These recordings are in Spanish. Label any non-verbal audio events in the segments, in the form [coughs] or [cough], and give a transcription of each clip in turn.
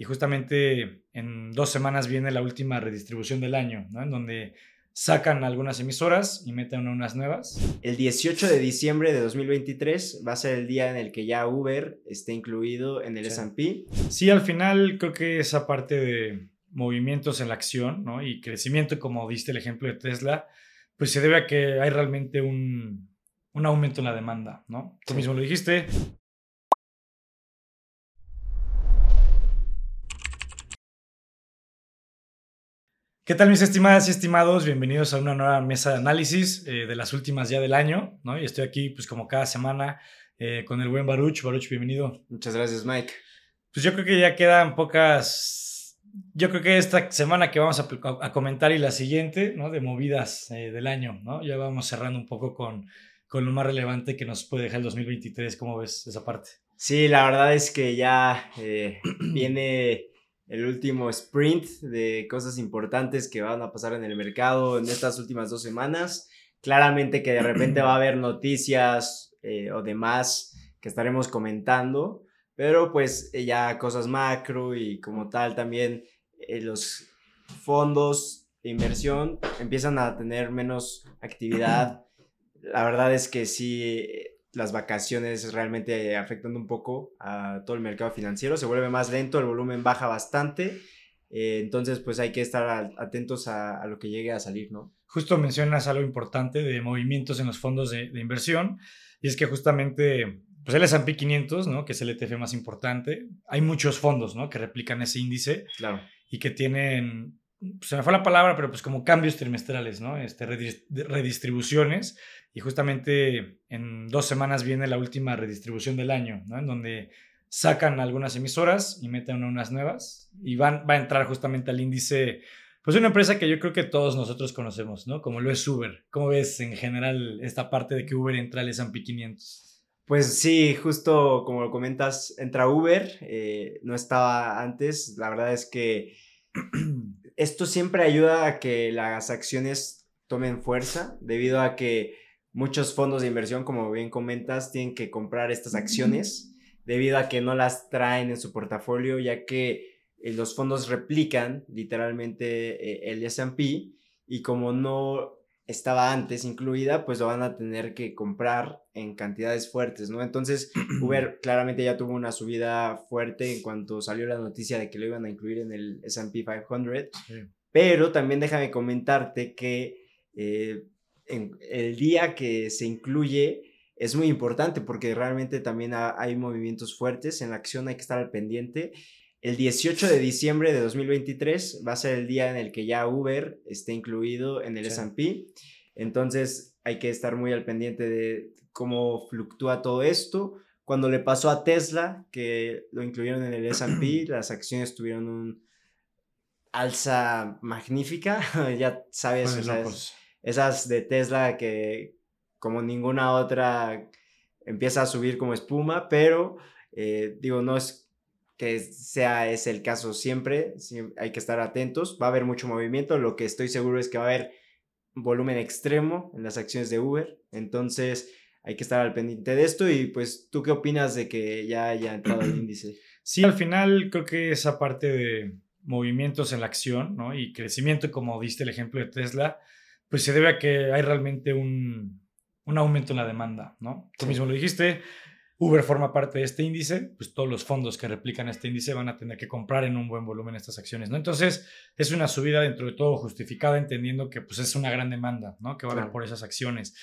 y justamente en dos semanas viene la última redistribución del año, ¿no? En donde sacan algunas emisoras y meten unas nuevas. El 18 de diciembre de 2023 va a ser el día en el que ya Uber esté incluido en el S&P. Sí, al final creo que esa parte de movimientos en la acción ¿no? y crecimiento, como diste el ejemplo de Tesla, pues se debe a que hay realmente un, un aumento en la demanda, ¿no? Tú mismo lo dijiste, ¿Qué tal mis estimadas y estimados? Bienvenidos a una nueva mesa de análisis eh, de las últimas ya del año, ¿no? Y estoy aquí pues como cada semana eh, con el buen Baruch. Baruch, bienvenido. Muchas gracias, Mike. Pues yo creo que ya quedan pocas, yo creo que esta semana que vamos a, comentar y la siguiente, ¿no? De movidas eh, del año, ¿no? Ya vamos cerrando un poco con, con lo más relevante que nos puede dejar el 2023. ¿Cómo ves esa parte? Sí, la verdad es que ya [clears throat] viene el último sprint de cosas importantes que van a pasar en el mercado en estas últimas dos semanas. Claramente que de repente va a haber noticias eh, o demás que estaremos comentando, pero pues eh, ya cosas macro y como tal también eh, los fondos de inversión empiezan a tener menos actividad. La verdad es que sí las vacaciones realmente afectando un poco a todo el mercado financiero, se vuelve más lento, el volumen baja bastante, eh, entonces pues hay que estar atentos a, lo que llegue a salir, ¿no? Justo mencionas algo importante de movimientos en los fondos de, inversión, y es que justamente pues el S&P 500, ¿no? Que es el ETF más importante, hay muchos fondos, ¿no? Que replican ese índice claro. y que tienen se me fue la palabra, pero pues como cambios trimestrales, ¿no? Este, redistribuciones. Y justamente en dos semanas viene la última redistribución del año, ¿no? En donde sacan algunas emisoras y meten unas nuevas y van, va a entrar justamente al índice, pues una empresa que yo creo que todos nosotros conocemos, ¿no? Como lo es Uber. ¿Cómo ves en general esta parte de que Uber entra al S&P 500? Pues sí, justo como lo comentas, entra Uber, eh, no estaba antes, la verdad es que [clears throat] esto siempre ayuda a que las acciones tomen fuerza, debido a que muchos fondos de inversión, como bien comentas, tienen que comprar estas acciones, debido a que no las traen en su portafolio, ya que eh, los fondos replican literalmente eh, el SP y como no estaba antes incluida, pues lo van a tener que comprar en cantidades fuertes, ¿no? Entonces, [clears throat] Uber claramente ya tuvo una subida fuerte en cuanto salió la noticia de que lo iban a incluir en el SP 500, pero también déjame comentarte que eh, en el día que se incluye es muy importante porque realmente también hay movimientos fuertes en la acción, hay que estar al pendiente. El 18 de diciembre de 2023 va a ser el día en el que ya Uber esté incluido en el S&P. Entonces hay que estar muy al pendiente de cómo fluctúa todo esto. Cuando le pasó a Tesla, que lo incluyeron en el S&P, [clears throat] las acciones tuvieron un alza magnífica. [laughs] ya sabes, esas de Tesla que como ninguna otra empieza a subir como espuma, pero eh, digo, no es que sea ese el caso siempre, hay que estar atentos, va a haber mucho movimiento, lo que estoy seguro es que va a haber volumen extremo en las acciones de Uber, entonces hay que estar al pendiente de esto y pues tú qué opinas de que ya haya entrado el [clears throat] índice? Sí, al final creo que esa parte de movimientos en la acción ¿no? y crecimiento, como diste el ejemplo de Tesla, pues se debe a que hay realmente un, un aumento en la demanda, ¿no? Tú mismo lo dijiste, Uber forma parte de este índice, pues todos los fondos que replican este índice van a tener que comprar en un buen volumen estas acciones, ¿no? Entonces, es una subida dentro de todo justificada, entendiendo que pues es una gran demanda, ¿no? Que va a haber por esas acciones.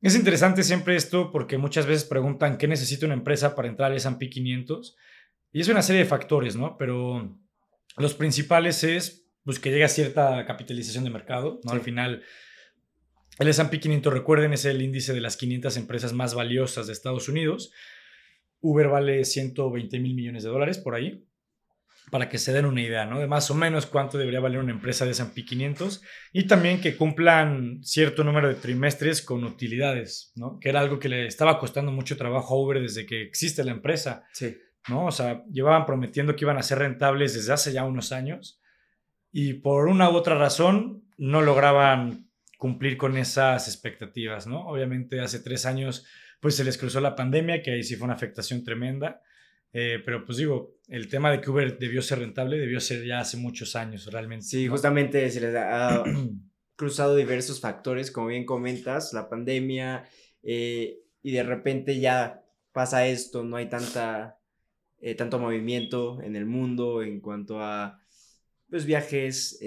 Es interesante siempre esto porque muchas veces preguntan qué necesita una empresa para entrar al S&P 500 y es una serie de factores, ¿no? Pero los principales es pues que llegue a cierta capitalización de mercado, ¿no? Al final el S&P 500, recuerden, es el índice de las 500 empresas más valiosas de Estados Unidos. Uber vale 120 mil millones de dólares por ahí, para que se den una idea, ¿no? De más o menos cuánto debería valer una empresa de S&P 500 y también que cumplan cierto número de trimestres con utilidades, ¿no? Que era algo que le estaba costando mucho trabajo a Uber desde que existe la empresa. Sí. ¿No? O sea, llevaban prometiendo que iban a ser rentables desde hace ya unos años y por una u otra razón no lograban cumplir con esas expectativas, ¿no? Obviamente hace tres años pues se les cruzó la pandemia, que ahí sí fue una afectación tremenda. Eh, pero pues digo, el tema de que Uber debió ser rentable debió ser ya hace muchos años realmente. Sí, justamente se les ha [clears throat] cruzado diversos factores, como bien comentas, la pandemia, eh, y de repente ya pasa esto, no hay tanta, eh, tanto movimiento en el mundo en cuanto a pues, viajes,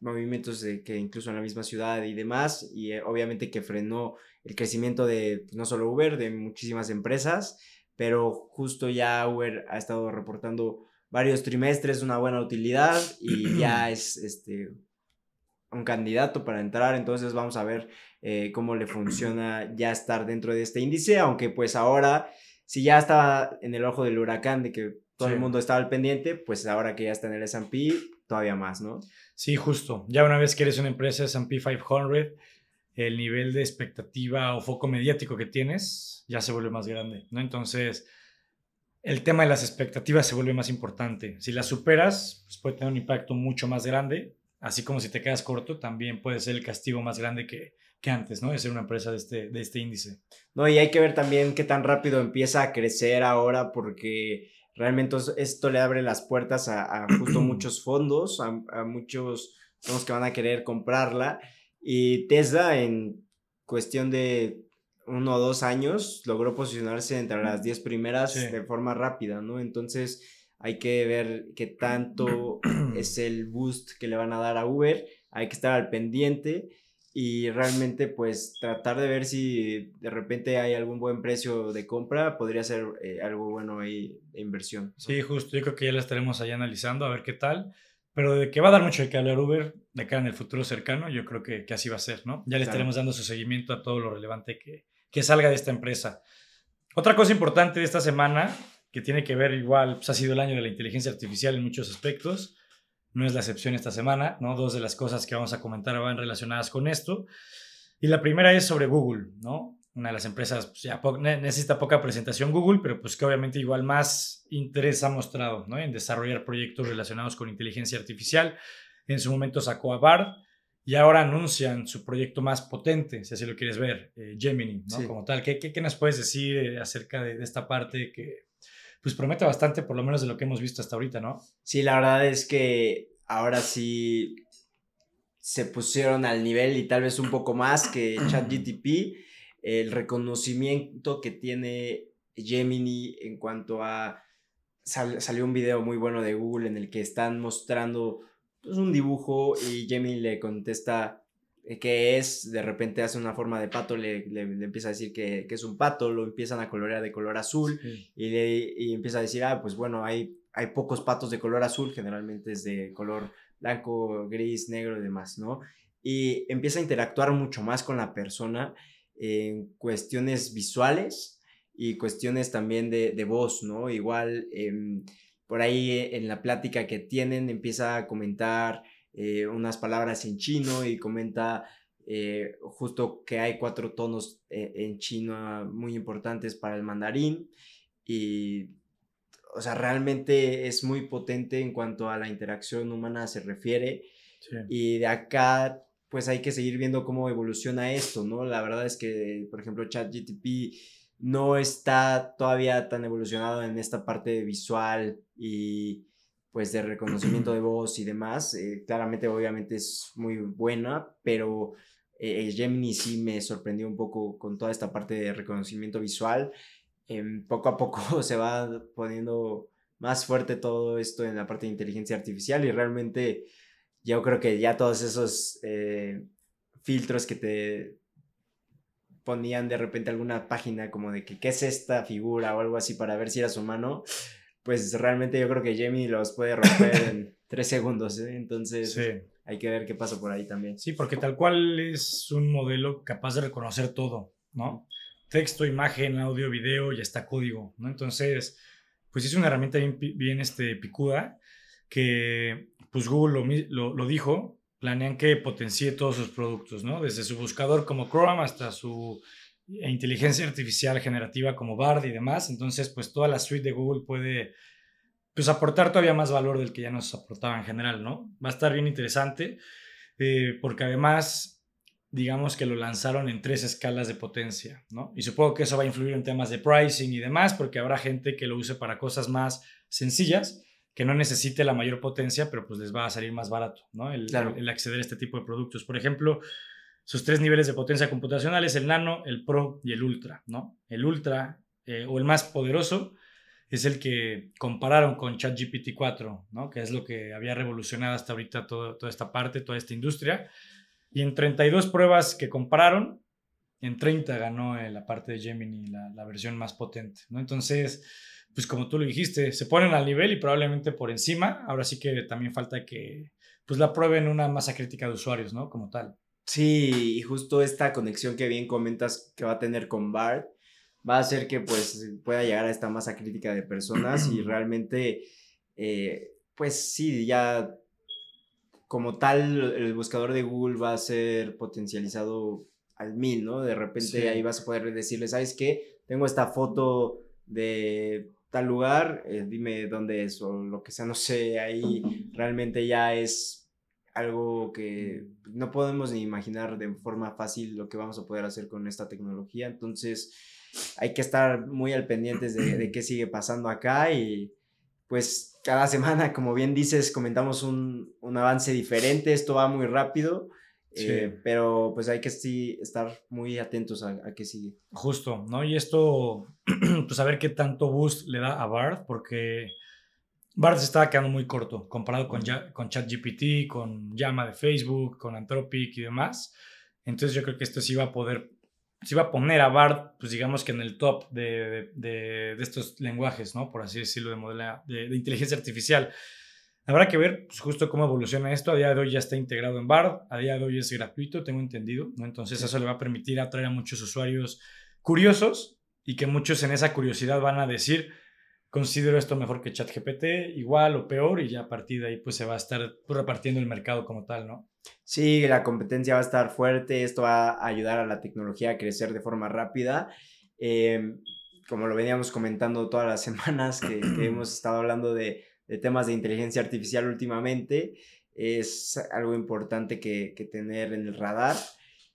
movimientos de que incluso en la misma ciudad y demás, y obviamente que frenó el crecimiento de pues, no solo Uber, de muchísimas empresas pero justo ya Uber ha estado reportando varios trimestres una buena utilidad y ya es este un candidato para entrar, entonces vamos a ver eh, cómo le funciona ya estar dentro de este índice, aunque pues ahora, si ya estaba en el ojo del huracán de que todo el mundo estaba al pendiente, pues ahora que ya está en el S&P, todavía más, ¿no? Sí, justo. Ya una vez que eres una empresa S&P 500, el nivel de expectativa o foco mediático que tienes ya se vuelve más grande, ¿no? Entonces, el tema de las expectativas se vuelve más importante. Si las superas, pues puede tener un impacto mucho más grande, así como si te quedas corto, también puede ser el castigo más grande que, que antes, ¿no? De ser una empresa de este, de este índice. No, y hay que ver también qué tan rápido empieza a crecer ahora, porque realmente esto le abre las puertas a, justo [clears throat] muchos fondos, a, a muchos fondos que van a querer comprarla y Tesla en cuestión de uno o dos años logró posicionarse entre las 10 primeras de forma rápida, ¿no? Entonces hay que ver qué tanto [clears throat] es el boost que le van a dar a Uber, hay que estar al pendiente y realmente pues tratar de ver si de repente hay algún buen precio de compra, podría ser eh, algo bueno ahí de inversión. Sí, justo, yo creo que ya la estaremos ahí analizando a ver qué tal. Pero de que va a dar mucho de que hablar Uber de cara en el futuro cercano, yo creo que, que así va a ser, ¿no? Ya le estaremos dando su seguimiento a todo lo relevante que, que salga de esta empresa. Otra cosa importante de esta semana, que tiene que ver igual, pues ha sido el año de la inteligencia artificial en muchos aspectos. No es la excepción esta semana, ¿no? Dos de las cosas que vamos a comentar van relacionadas con esto. Y la primera es sobre Google, ¿no? una de las empresas pues, ya necesita poca presentación Google, pero pues que obviamente igual más interés ha mostrado ¿no? en desarrollar proyectos relacionados con inteligencia artificial. En su momento sacó a Bard y ahora anuncian su proyecto más potente, si así lo quieres ver, eh, Gemini, ¿no? Como tal. ¿Qué, qué, nos puedes decir eh, acerca de, de, esta parte que pues promete bastante, por lo menos de lo que hemos visto hasta ahorita, ¿no? Sí, la verdad es que ahora sí se pusieron al nivel y tal vez un poco más que [clears throat] ChatGTP el reconocimiento que tiene Gemini en cuanto a... salió un video muy bueno de Google en el que están mostrando pues, un dibujo y Gemini le contesta eh, qué es, de repente hace una forma de pato, le, le, empieza a decir que, es un pato, lo empiezan a colorear de color azul y, le, y empieza a decir, ah, pues bueno, hay, hay pocos patos de color azul, generalmente es de color blanco, gris, negro y demás, ¿no? Y empieza a interactuar mucho más con la persona en cuestiones visuales y cuestiones también de, de voz, ¿no? Igual em, por ahí en la plática que tienen empieza a comentar eh, unas palabras en chino y comenta eh, justo que hay cuatro tonos eh, en chino muy importantes para el mandarín y o sea, realmente es muy potente en cuanto a la interacción humana se refiere. Y de acá pues hay que seguir viendo cómo evoluciona esto, ¿no? La verdad es que, por ejemplo, ChatGTP no está todavía tan evolucionado en esta parte visual y pues de reconocimiento de voz y demás. Eh, claramente, obviamente es muy buena, pero eh, Gemini sí me sorprendió un poco con toda esta parte de reconocimiento visual. Em, poco a poco [laughs] se va poniendo más fuerte todo esto en la parte de inteligencia artificial y realmente yo creo que ya todos esos eh, filtros que te ponían de repente alguna página como de que qué es esta figura o algo así para ver si eras humano, pues realmente yo creo que Jamie los puede romper [coughs] en tres segundos, ¿eh? entonces hay que ver qué pasa por ahí también. Sí, porque tal cual es un modelo capaz de reconocer todo, ¿no? Texto, imagen, audio, video y hasta código, ¿no? Entonces, pues es una herramienta bien, bien este, picuda que pues Google lo, lo, dijo, planean que potencie todos sus productos, ¿no? Desde su buscador como Chrome hasta su inteligencia artificial generativa como Bard y demás. Entonces, pues toda la suite de Google puede pues aportar todavía más valor del que ya nos aportaba en general, ¿no? Va a estar bien interesante eh, porque además digamos que lo lanzaron en tres escalas de potencia, ¿no? Y supongo que eso va a influir en temas de pricing y demás, porque habrá gente que lo use para cosas más sencillas, que no necesite la mayor potencia, pero pues les va a salir más barato, ¿no? El, el acceder a este tipo de productos. Por ejemplo, sus tres niveles de potencia computacional es el nano, el pro y el ultra, ¿no? El ultra eh, o el más poderoso es el que compararon con ChatGPT 4, ¿no? Que es lo que había revolucionado hasta ahorita toda esta parte, toda esta industria. Y en 32 pruebas que compararon, en 30 ganó la parte de Gemini, la, la versión más potente, ¿no? Entonces, pues como tú lo dijiste, se ponen al nivel y probablemente por encima. Ahora sí que también falta que pues la prueben una masa crítica de usuarios, ¿no? Como tal. Sí, y justo esta conexión que bien comentas que va a tener con BART va a hacer que pues pueda llegar a esta masa crítica de personas y [clears throat] realmente, eh, pues sí, ya como tal el buscador de Google va a ser potencializado al mil, ¿no? De repente ahí vas a poder decirle, ¿sabes qué? Tengo esta foto de tal lugar, eh, dime dónde es o lo que sea, no sé, ahí realmente ya es algo que no podemos ni imaginar de forma fácil lo que vamos a poder hacer con esta tecnología. Entonces, hay que estar muy al pendientes de, qué [clears throat] sigue pasando acá y pues cada semana, como bien dices, comentamos un, avance diferente, esto va muy rápido. Eh, pero pues hay que sí, estar muy atentos a, a, qué sigue. Justo, ¿no? Y esto, [clears throat] pues a ver qué tanto boost le da a Bard, porque Bard se estaba quedando muy corto comparado con, con ChatGPT, con Llama de Facebook, con Anthropic y demás. Entonces yo creo que esto sí va a poder, sí va a poner a Bard, pues digamos que en el top de, de, de estos lenguajes, ¿no? Por así decirlo, de, modela, de, inteligencia artificial. Habrá que ver pues, justo cómo evoluciona esto. A día de hoy ya está integrado en Bard, a día de hoy es gratuito, tengo entendido, ¿no? Entonces eso le va a permitir atraer a muchos usuarios curiosos y que muchos en esa curiosidad van a decir, considero esto mejor que ChatGPT, igual o peor, y ya a partir de ahí pues se va a estar repartiendo el mercado como tal, ¿no? Sí, la competencia va a estar fuerte, esto va a ayudar a la tecnología a crecer de forma rápida. Em, como lo veníamos comentando todas las semanas que, [clears throat] hemos estado hablando de, temas de inteligencia artificial últimamente, es algo importante que, que tener en el radar.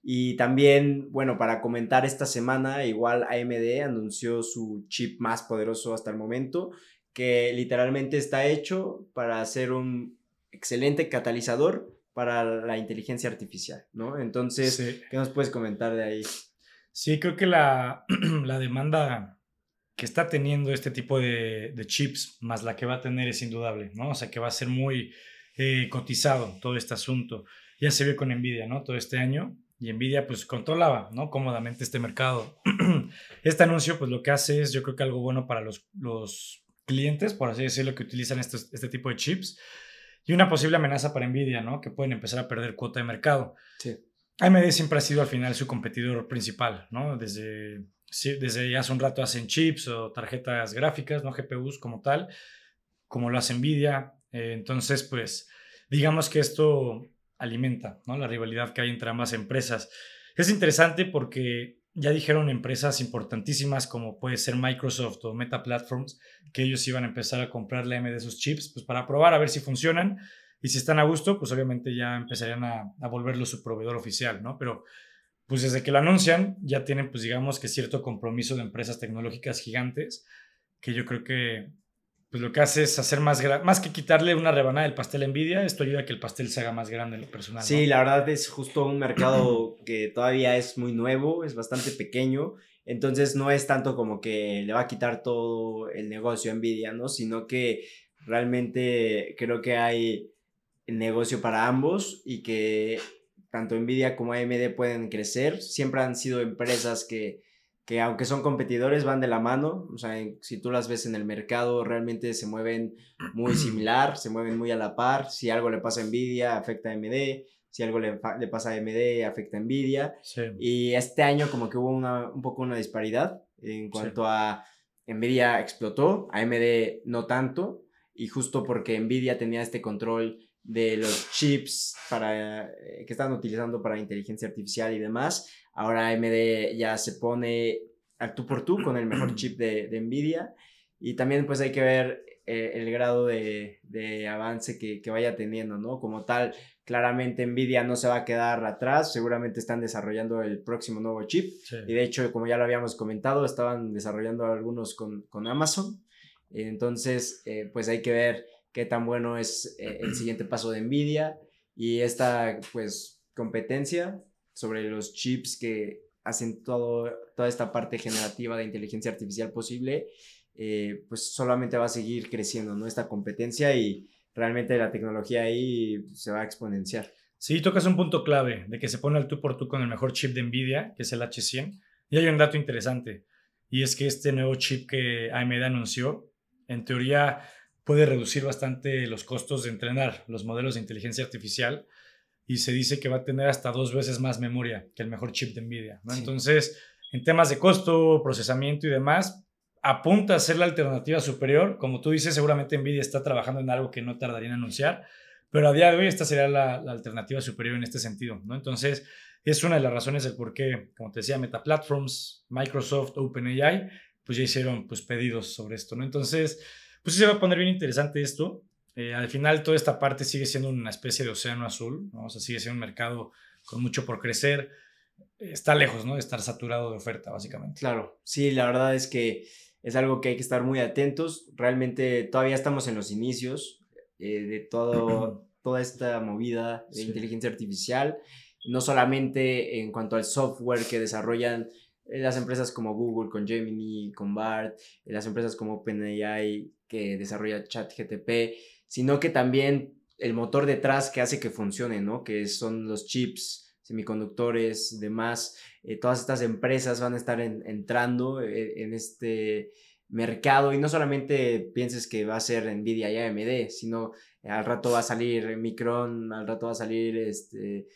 Y también, bueno, para comentar esta semana, igual AMD anunció su chip más poderoso hasta el momento, que literalmente está hecho para ser un excelente catalizador para la inteligencia artificial, ¿no? Entonces, ¿qué nos puedes comentar de ahí? Sí, creo que la, [clears throat] la demanda que está teniendo este tipo de, de, chips, más la que va a tener, es indudable, ¿no? O sea, que va a ser muy eh, cotizado todo este asunto. Ya se vio con Nvidia, ¿no? Todo este año y Nvidia pues controlaba, ¿no? Cómodamente este mercado. [clears throat] este anuncio pues lo que hace es yo creo que algo bueno para los, los clientes, por así decirlo, que utilizan estos, este tipo de chips y una posible amenaza para Nvidia, ¿no? Que pueden empezar a perder cuota de mercado. Sí. AMD siempre ha sido al final su competidor principal, ¿no? Desde, desde hace un rato hacen chips o tarjetas gráficas, ¿no? GPUs como tal, como lo hace Nvidia. Eh, entonces, pues, digamos que esto alimenta ¿no? la rivalidad que hay entre ambas empresas. Es interesante porque ya dijeron empresas importantísimas como puede ser Microsoft o Meta Platforms que ellos iban a empezar a comprar la M de sus chips pues para probar a ver si funcionan y si están a gusto pues obviamente ya empezarían a, a volverlo su proveedor oficial, ¿no? Pero pues desde que lo anuncian ya tienen pues digamos que cierto compromiso de empresas tecnológicas gigantes que yo creo que pues lo que hace es hacer más grande, más que quitarle una rebanada del pastel a Nvidia, esto ayuda a que el pastel se haga más grande en lo personal. Sí, la verdad es justo un mercado [clears throat] que todavía es muy nuevo, es bastante pequeño, entonces no es tanto como que le va a quitar todo el negocio a Nvidia, ¿no? Sino que realmente creo que hay negocio para ambos y que tanto Nvidia como AMD pueden crecer, siempre han sido empresas que que aunque son competidores van de la mano, o sea, si tú las ves en el mercado realmente se mueven muy [clears throat] similar, se mueven muy a la par, si algo le pasa a Nvidia afecta a AMD, si algo le, le pasa a AMD afecta a Nvidia, y este año como que hubo una, un poco una disparidad en cuanto a Nvidia explotó, AMD no tanto, y justo porque Nvidia tenía este control de los chips para, eh, que están utilizando para inteligencia artificial y demás, Ahora AMD ya se pone al tú por tú con el mejor [clears throat] chip de, de Nvidia. Y también pues hay que ver eh, el grado de, avance que, vaya teniendo, ¿no? Como tal, claramente Nvidia no se va a quedar atrás, seguramente están desarrollando el próximo nuevo chip. Y de hecho, como ya lo habíamos comentado, estaban desarrollando algunos con, Amazon. Entonces, eh, pues hay que ver qué tan bueno es eh, el siguiente paso de Nvidia y esta, pues, competencia sobre los chips que hacen todo, toda esta parte generativa de inteligencia artificial posible, eh, pues solamente va a seguir creciendo, ¿no? Esta competencia y realmente la tecnología ahí se va a exponenciar. Sí, tocas un punto clave de que se pone al tú por tú con el mejor chip de Nvidia, que es el H100. Y hay un dato interesante, y es que este nuevo chip que AMD anunció, en teoría puede reducir bastante los costos de entrenar los modelos de inteligencia artificial y se dice que va a tener hasta dos veces más memoria que el mejor chip de Nvidia. Entonces, en temas de costo, procesamiento y demás, apunta a ser la alternativa superior. Como tú dices, seguramente Nvidia está trabajando en algo que no tardaría en anunciar, pero a día de hoy esta sería la, alternativa superior en este sentido. ¿no? Entonces, es una de las razones del por qué, como te decía, Meta Platforms, Microsoft, OpenAI, pues ya hicieron pues, pedidos sobre esto. ¿no? Entonces, pues sí se va a poner bien interesante esto. Eh, al final toda esta parte sigue siendo una especie de océano azul, ¿no? o sea, sigue siendo un mercado con mucho por crecer. Está lejos, ¿no? De estar saturado de oferta, básicamente. Claro, sí, la verdad es que es algo que hay que estar muy atentos. Realmente todavía estamos en los inicios eh, de todo, [clears throat] toda esta movida de inteligencia artificial, no solamente en cuanto al software que desarrollan eh, las empresas como Google con Gemini, con BART, las empresas como OpenAI que desarrolla ChatGTP, sino que también el motor detrás que hace que funcione, ¿no? Que son los chips, semiconductores demás. Eh, todas estas empresas van a estar entrando eh, en este mercado y no solamente pienses que va a ser Nvidia y AMD, sino al rato va a salir Micron, al rato va a salir este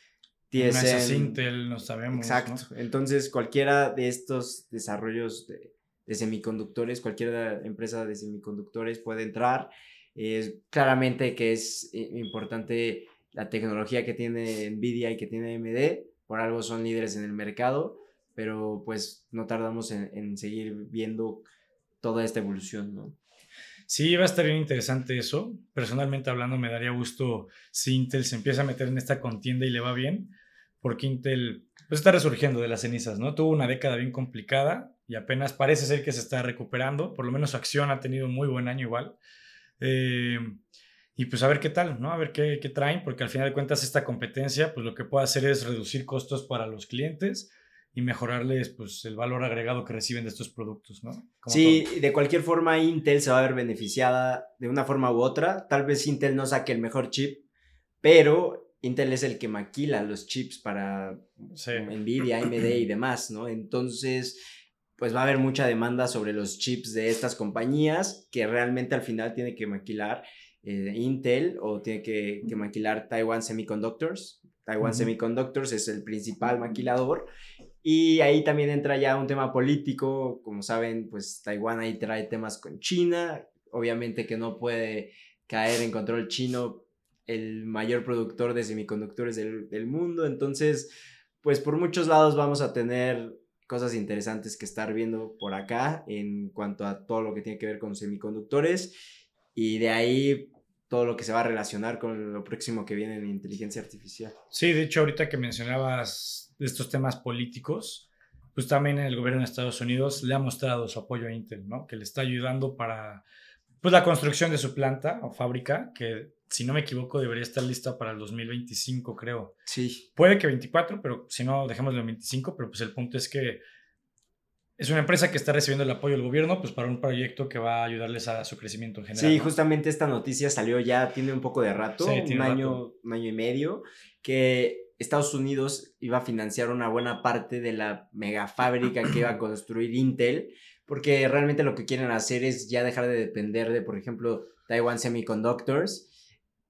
TSM. Intel, no sabemos. Exacto. Entonces, cualquiera de estos desarrollos de, de semiconductores, cualquier empresa de semiconductores puede entrar es claramente que es eh, importante la tecnología que tiene Nvidia y que tiene AMD, por algo son líderes en el mercado, pero pues no tardamos en, seguir viendo toda esta evolución, ¿no? Sí, va a estar bien interesante eso. Personalmente hablando, me daría gusto si Intel se empieza a meter en esta contienda y le va bien, porque Intel pues, está resurgiendo de las cenizas, ¿no? Tuvo una década bien complicada y apenas parece ser que se está recuperando, por lo menos su acción ha tenido un muy buen año igual. Eh, y pues a ver qué tal, ¿no? A ver qué, qué, traen, porque al final de cuentas esta competencia, pues lo que puede hacer es reducir costos para los clientes y mejorarles pues el valor agregado que reciben de estos productos, ¿no? sí, de cualquier forma Intel se va a ver beneficiada de una forma u otra. Tal vez Intel no saque el mejor chip, pero Intel es el que maquila los chips para Nvidia, AMD y demás, ¿no? Entonces pues va a haber mucha demanda sobre los chips de estas compañías que realmente al final tiene que maquilar eh, Intel o tiene que, maquilar Taiwan Semiconductors. Taiwan Semiconductors es el principal maquilador. Y ahí también entra ya un tema político, como saben, pues Taiwán ahí trae temas con China, obviamente que no puede caer en control chino el mayor productor de semiconductores del, del mundo, entonces pues por muchos lados vamos a tener cosas interesantes que estar viendo por acá en cuanto a todo lo que tiene que ver con semiconductores y de ahí todo lo que se va a relacionar con lo próximo que viene en inteligencia artificial. Sí, de hecho ahorita que mencionabas estos temas políticos, pues también el gobierno de Estados Unidos le ha mostrado su apoyo a Intel, ¿no? Que le está ayudando para pues la construcción de su planta o fábrica, que si no me equivoco, debería estar lista para el 2025, creo. Sí. Puede que 24, pero si no, dejémoslo en 25, pero pues el punto es que es una empresa que está recibiendo el apoyo del gobierno pues para un proyecto que va a ayudarles a su crecimiento en general. Sí, justamente esta noticia salió ya, tiene un poco de rato, un, año, un año y medio, que Estados Unidos iba a financiar una buena parte de la mega fábrica que iba a construir Intel, porque realmente lo que quieren hacer es ya dejar de depender de, por ejemplo, Taiwan Semiconductors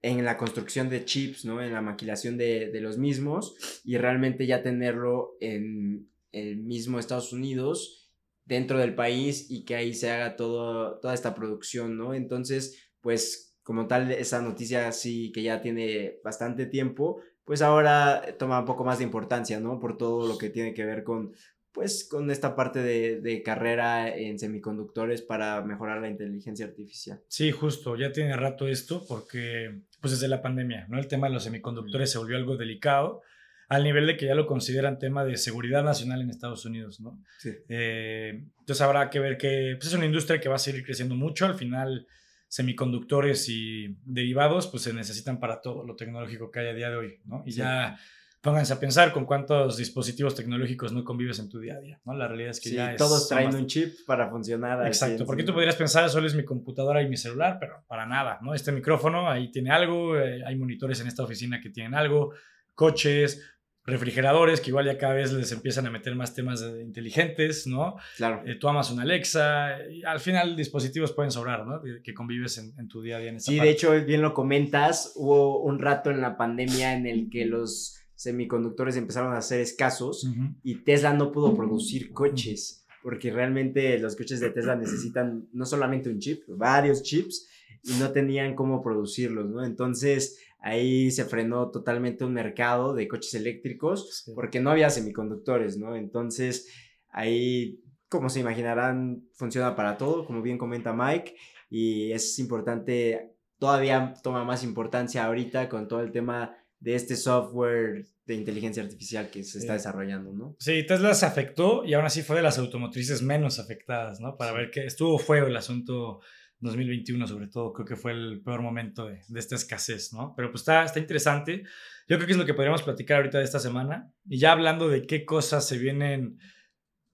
en la construcción de chips, ¿no? En la maquilación de, los mismos y realmente ya tenerlo en el mismo Estados Unidos, dentro del país y que ahí se haga todo, toda esta producción, ¿no? Entonces, pues como tal, esa noticia sí que ya tiene bastante tiempo, pues ahora toma un poco más de importancia, ¿no? Por todo lo que tiene que ver con pues con esta parte de, de, carrera en semiconductores para mejorar la inteligencia artificial. Sí, justo, ya tiene rato esto porque pues desde la pandemia, ¿no? El tema de los semiconductores se volvió algo delicado al nivel de que ya lo consideran tema de seguridad nacional en Estados Unidos, ¿no? Sí. Eh, entonces habrá que ver que pues es una industria que va a seguir creciendo mucho, al final semiconductores y derivados pues se necesitan para todo lo tecnológico que hay a día de hoy, ¿no? Y ya pónganse a pensar con cuántos dispositivos tecnológicos no convives en tu día a día, ¿no? La realidad es que ya todos traen un chip para funcionar. Exacto, porque tú podrías pensar, solo es mi computadora y mi celular, pero para nada, ¿no? Este micrófono ahí tiene algo, eh, hay monitores en esta oficina que tienen algo, coches, refrigeradores que igual ya cada vez les empiezan a meter más temas inteligentes, ¿no? Claro. Eh, tú amas una Alexa, y al final dispositivos pueden sobrar, ¿no? Que convives en, tu día a día en Sí, de hecho, bien lo comentas, hubo un rato en la pandemia en el que los semiconductores empezaron a ser escasos y Tesla no pudo producir coches, porque realmente los coches de Tesla necesitan no solamente un chip, varios chips, y no tenían cómo producirlos, ¿no? Entonces ahí se frenó totalmente un mercado de coches eléctricos porque no había semiconductores, ¿no? Entonces ahí, como se imaginarán, funciona para todo, como bien comenta Mike, y es importante, todavía toma más importancia ahorita con todo el tema de este software de inteligencia artificial que se está desarrollando, ¿no? Sí, Tesla se afectó y aún así fue de las automotrices menos afectadas, ¿no? Para ver que estuvo feo el asunto 2021 sobre todo, creo que fue el peor momento de, de, esta escasez, ¿no? Pero pues está, está interesante. Yo creo que es lo que podríamos platicar ahorita de esta semana. Y ya hablando de qué cosas se vienen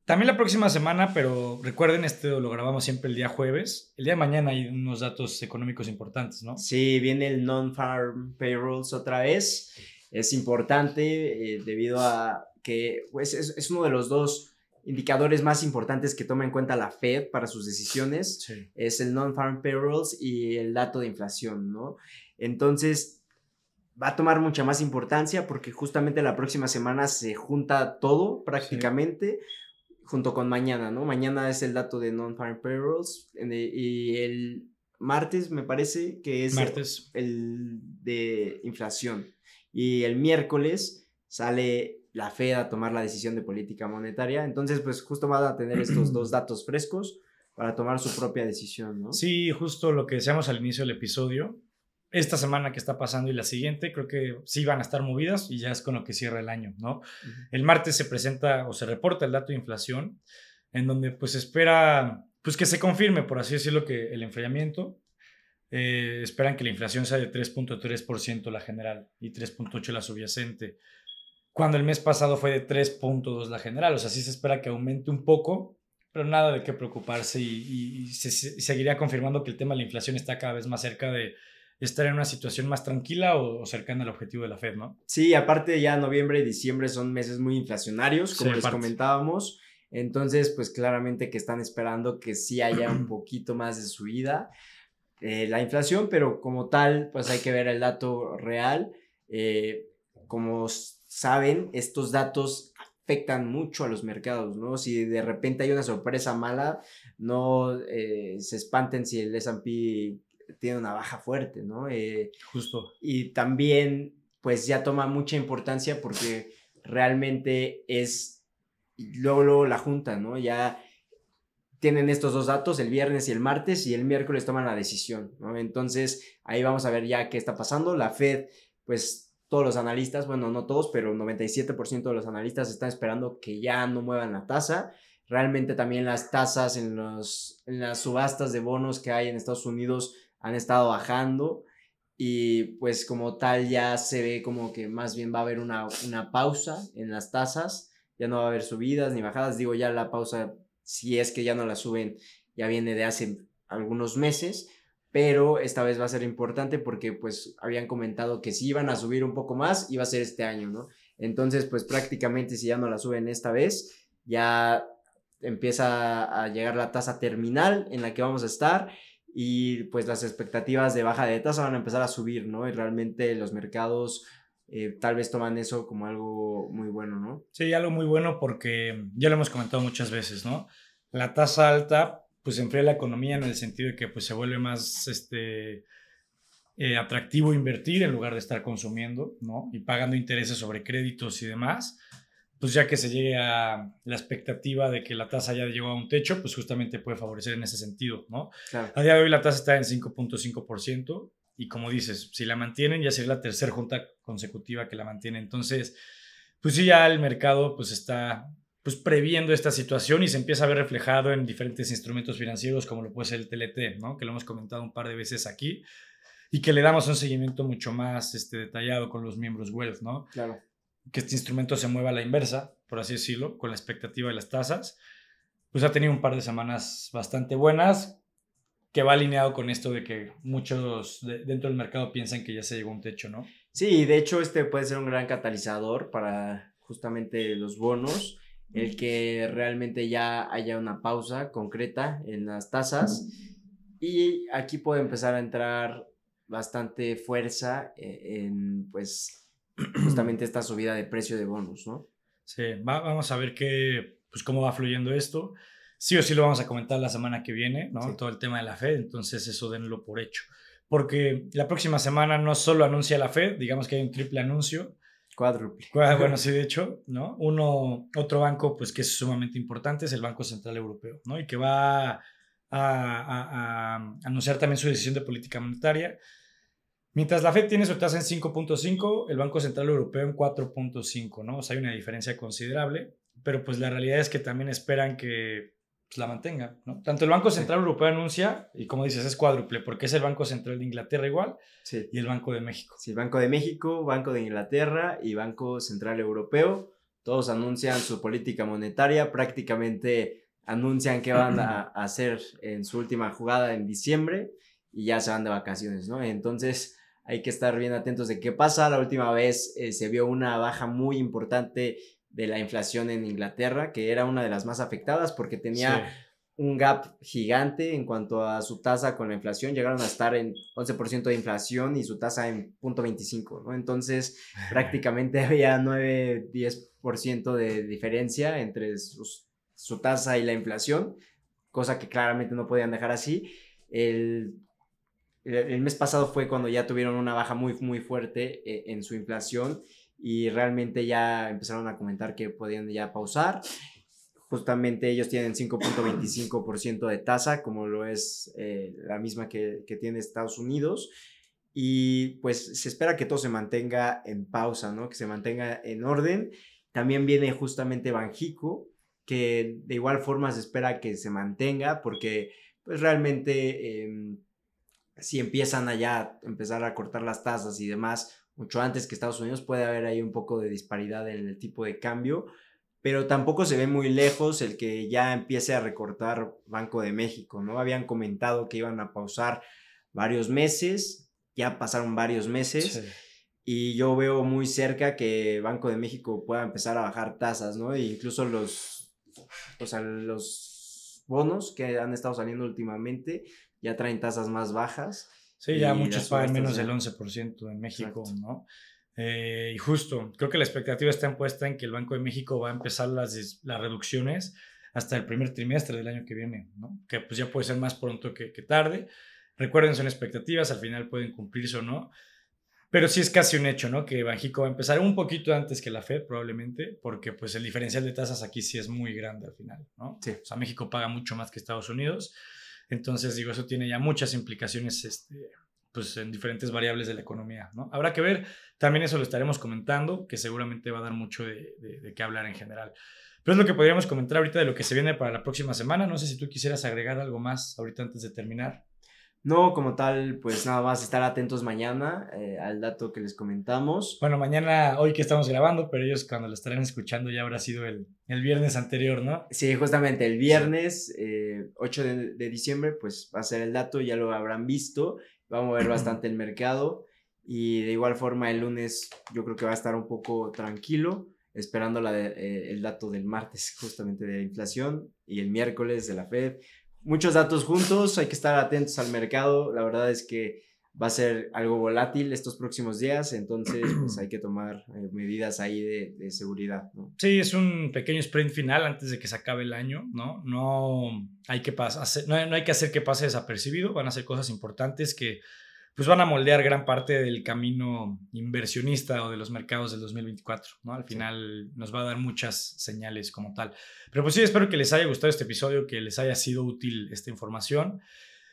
también la próxima semana, pero recuerden, este lo grabamos siempre el día jueves. El día de mañana hay unos datos económicos importantes, ¿no? Sí, viene el non-farm payrolls otra vez. Es importante eh, debido a que pues, es, es, uno de los dos indicadores más importantes que toma en cuenta la Fed para sus decisiones. Es el non-farm payrolls y el dato de inflación, ¿no? Entonces, va a tomar mucha más importancia porque justamente la próxima semana se junta todo prácticamente junto con mañana, ¿no? Mañana es el dato de non-farm payrolls y el martes me parece que es martes. el de inflación. Y el miércoles sale la Fed a tomar la decisión de política monetaria. Entonces, pues justo van a tener estos dos [clears throat] datos frescos para tomar su propia decisión, ¿no? Sí, justo lo que decíamos al inicio del episodio esta semana que está pasando y la siguiente, creo que sí van a estar movidas y ya es con lo que cierra el año, ¿no? El martes se presenta o se reporta el dato de inflación, en donde pues espera, pues que se confirme, por así decirlo, que el enfriamiento. Eh, esperan que la inflación sea de 3.3% la general y 3.8% la subyacente, cuando el mes pasado fue de 3.2% la general, o sea, sí se espera que aumente un poco, pero nada de qué preocuparse y, se, seguiría confirmando que el tema de la inflación está cada vez más cerca de estar en una situación más tranquila o, cercana al objetivo de la Fed, ¿no? Sí, aparte ya noviembre y diciembre son meses muy inflacionarios, como les comentábamos. Entonces, pues claramente que están esperando que sí haya un poquito más de subida eh, la inflación, pero como tal, pues hay que ver el dato real. Eh, como saben, estos datos afectan mucho a los mercados, ¿no? Si de repente hay una sorpresa mala, no eh, se espanten si el S&P tiene una baja fuerte, ¿no? Eh, Justo. Y también, pues ya toma mucha importancia porque realmente es, luego, luego la junta, ¿no? Ya tienen estos dos datos el viernes y el martes y el miércoles toman la decisión, ¿no? Entonces ahí vamos a ver ya qué está pasando. La Fed, pues todos los analistas, bueno, no todos, pero 97% de los analistas están esperando que ya no muevan la tasa. Realmente también las tasas en, los, en las subastas de bonos que hay en Estados Unidos han estado bajando y pues como tal ya se ve como que más bien va a haber una, una pausa en las tasas, ya no va a haber subidas ni bajadas, digo ya la pausa, si es que ya no la suben, ya viene de hace algunos meses, pero esta vez va a ser importante porque pues habían comentado que si iban a subir un poco más, iba a ser este año, ¿no? Entonces pues prácticamente si ya no la suben esta vez, ya empieza a llegar la tasa terminal en la que vamos a estar y pues las expectativas de baja de tasa van a empezar a subir, ¿no? Y realmente los mercados eh, tal vez toman eso como algo muy bueno, ¿no? Sí, algo muy bueno porque ya lo hemos comentado muchas veces, ¿no? La tasa alta pues enfría la economía en el sentido de que pues se vuelve más este, eh, atractivo invertir en lugar de estar consumiendo, ¿no? Y pagando intereses sobre créditos y demás. Pues ya que se llegue a la expectativa de que la tasa ya llegó a un techo, pues justamente puede favorecer en ese sentido, ¿no? A día de hoy la tasa está en 5.5% y como dices, si la mantienen ya sería la tercera junta consecutiva que la mantiene. Entonces, pues sí, ya el mercado pues está pues previendo esta situación y se empieza a ver reflejado en diferentes instrumentos financieros como lo puede ser el TLT, ¿no? Que lo hemos comentado un par de veces aquí y que le damos un seguimiento mucho más este, detallado con los miembros Wealth, ¿no? Claro que este instrumento se mueva a la inversa, por así decirlo, con la expectativa de las tasas, pues ha tenido un par de semanas bastante buenas, que va alineado con esto de que muchos dentro del mercado piensan que ya se llegó a un techo, ¿no? Sí, de hecho este puede ser un gran catalizador para justamente los bonos, el que realmente ya haya una pausa concreta en las tasas y aquí puede empezar a entrar bastante fuerza eh, en pues [clears throat] justamente esta subida de precio de bonos, ¿no? Sí, vamos a ver qué, pues cómo va fluyendo esto. Sí o sí lo vamos a comentar la semana que viene, ¿no? Todo el tema de la Fed, entonces eso denlo por hecho. Porque la próxima semana no solo anuncia la Fed, digamos que hay un triple anuncio. Cuádruple. Bueno, sí, de hecho, ¿no? Uno, otro banco, pues que es sumamente importante, es el Banco Central Europeo, ¿no? Y que va a, a anunciar también su decisión de política monetaria Mientras la Fed tiene su tasa en 5.5, el Banco Central Europeo en 4.5, ¿no? O sea, hay una diferencia considerable, pero pues la realidad es que también esperan que pues, la mantenga, ¿no? Tanto el Banco Central Europeo anuncia, y como dices, es cuádruple, porque es el Banco Central de Inglaterra igual, sí. y el Banco de México. Sí, Banco de México, Banco de Inglaterra y Banco Central Europeo, todos anuncian su política monetaria, prácticamente anuncian que van a [clears throat] hacer en su última jugada en diciembre y ya se van de vacaciones, ¿no? Entonces hay que estar bien atentos de qué pasa. La última vez eh, se vio una baja muy importante de la inflación en Inglaterra, que era una de las más afectadas porque tenía un gap gigante en cuanto a su tasa con la inflación. Llegaron a estar en 11% de inflación y su tasa en 0.25, ¿no? Entonces, [laughs] prácticamente había 9-10% de diferencia entre su tasa y la inflación, cosa que claramente no podían dejar así. El el mes pasado fue cuando ya tuvieron una baja muy, muy fuerte eh, en su inflación y realmente ya empezaron a comentar que podían ya pausar. Justamente ellos tienen 5.25% de tasa, como lo es eh, la misma que, que tiene Estados Unidos. Y pues se espera que todo se mantenga en pausa, ¿no? Que se mantenga en orden. También viene justamente Banjico, que de igual forma se espera que se mantenga porque pues realmente... Eh, si empiezan allá a empezar a cortar las tasas y demás mucho antes que Estados Unidos, puede haber ahí un poco de disparidad en el tipo de cambio, pero tampoco se ve muy lejos el que ya empiece a recortar Banco de México, ¿no? Habían comentado que iban a pausar varios meses, ya pasaron varios meses. Y yo veo muy cerca que Banco de México pueda empezar a bajar tasas, ¿no? E incluso los, o sea, los bonos que han estado saliendo últimamente ya traen tasas más bajas. Sí, ya muchos pagan menos del 11% en México, ¿no? Eh, y justo, creo que la expectativa está puesta en que el Banco de México va a empezar las, las reducciones hasta el primer trimestre del año que viene, ¿no? Que pues ya puede ser más pronto que, que tarde. Recuerden, son expectativas, al final pueden cumplirse o no. Pero sí es casi un hecho, ¿no? Que Banjico va a empezar un poquito antes que la Fed, probablemente, porque pues el diferencial de tasas aquí sí es muy grande al final, ¿no? Sí. O sea, México paga mucho más que Estados Unidos. Entonces, digo, eso tiene ya muchas implicaciones este, pues, en diferentes variables de la economía, ¿no? Habrá que ver, también eso lo estaremos comentando, que seguramente va a dar mucho de, de, qué hablar en general. Pero es lo que podríamos comentar ahorita de lo que se viene para la próxima semana. No sé si tú quisieras agregar algo más ahorita antes de terminar. No, como tal, pues nada más estar atentos mañana eh, al dato que les comentamos. Bueno, mañana, hoy que estamos grabando, pero ellos cuando lo estarán escuchando ya habrá sido el, el viernes anterior, ¿no? Sí, justamente el viernes 8 eh, de, de, diciembre, pues va a ser el dato, ya lo habrán visto, vamos a ver [clears throat] bastante el mercado y de igual forma el lunes yo creo que va a estar un poco tranquilo, esperando la eh, el dato del martes justamente de la inflación y el miércoles de la Fed muchos datos juntos, hay que estar atentos al mercado. La verdad es que va a ser algo volátil estos próximos días, entonces pues [clears throat] hay que tomar eh, medidas ahí de, seguridad. ¿no? Sí, es un pequeño sprint final antes de que se acabe el año, ¿no? No hay que, no, no hay que hacer que pase desapercibido, van a ser cosas importantes que pues van a moldear gran parte del camino inversionista o de los mercados del 2024, ¿no? Al final nos va a dar muchas señales como tal. Pero pues sí, espero que les haya gustado este episodio, que les haya sido útil esta información.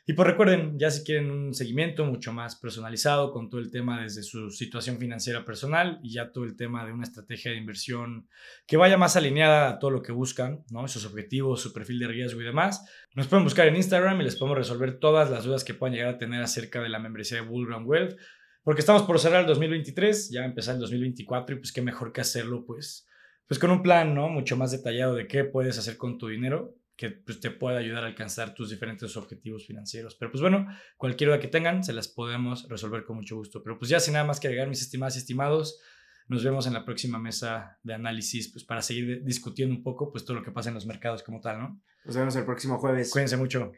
Y pues recuerden, ya si quieren un seguimiento mucho más personalizado con todo el tema desde su situación financiera personal y ya todo el tema de una estrategia de inversión que vaya más alineada a todo lo que buscan, ¿no? Sus objetivos, su perfil de riesgo y demás, nos pueden buscar en Instagram y les podemos resolver todas las dudas que puedan llegar a tener acerca de la membresía de Bullground Wealth, porque estamos por cerrar el 2023, ya empezar el 2024 y pues qué mejor que hacerlo pues, pues con un plan, ¿no? Mucho más detallado de qué puedes hacer con tu dinero que pues, te pueda ayudar a alcanzar tus diferentes objetivos financieros. Pero pues bueno, cualquier duda que tengan, se las podemos resolver con mucho gusto. Pero pues ya sin nada más que agregar, mis estimados y estimados, nos vemos en la próxima mesa de análisis, pues para seguir discutiendo un poco, pues todo lo que pasa en los mercados como tal, ¿no? Nos vemos el próximo jueves. Cuídense mucho.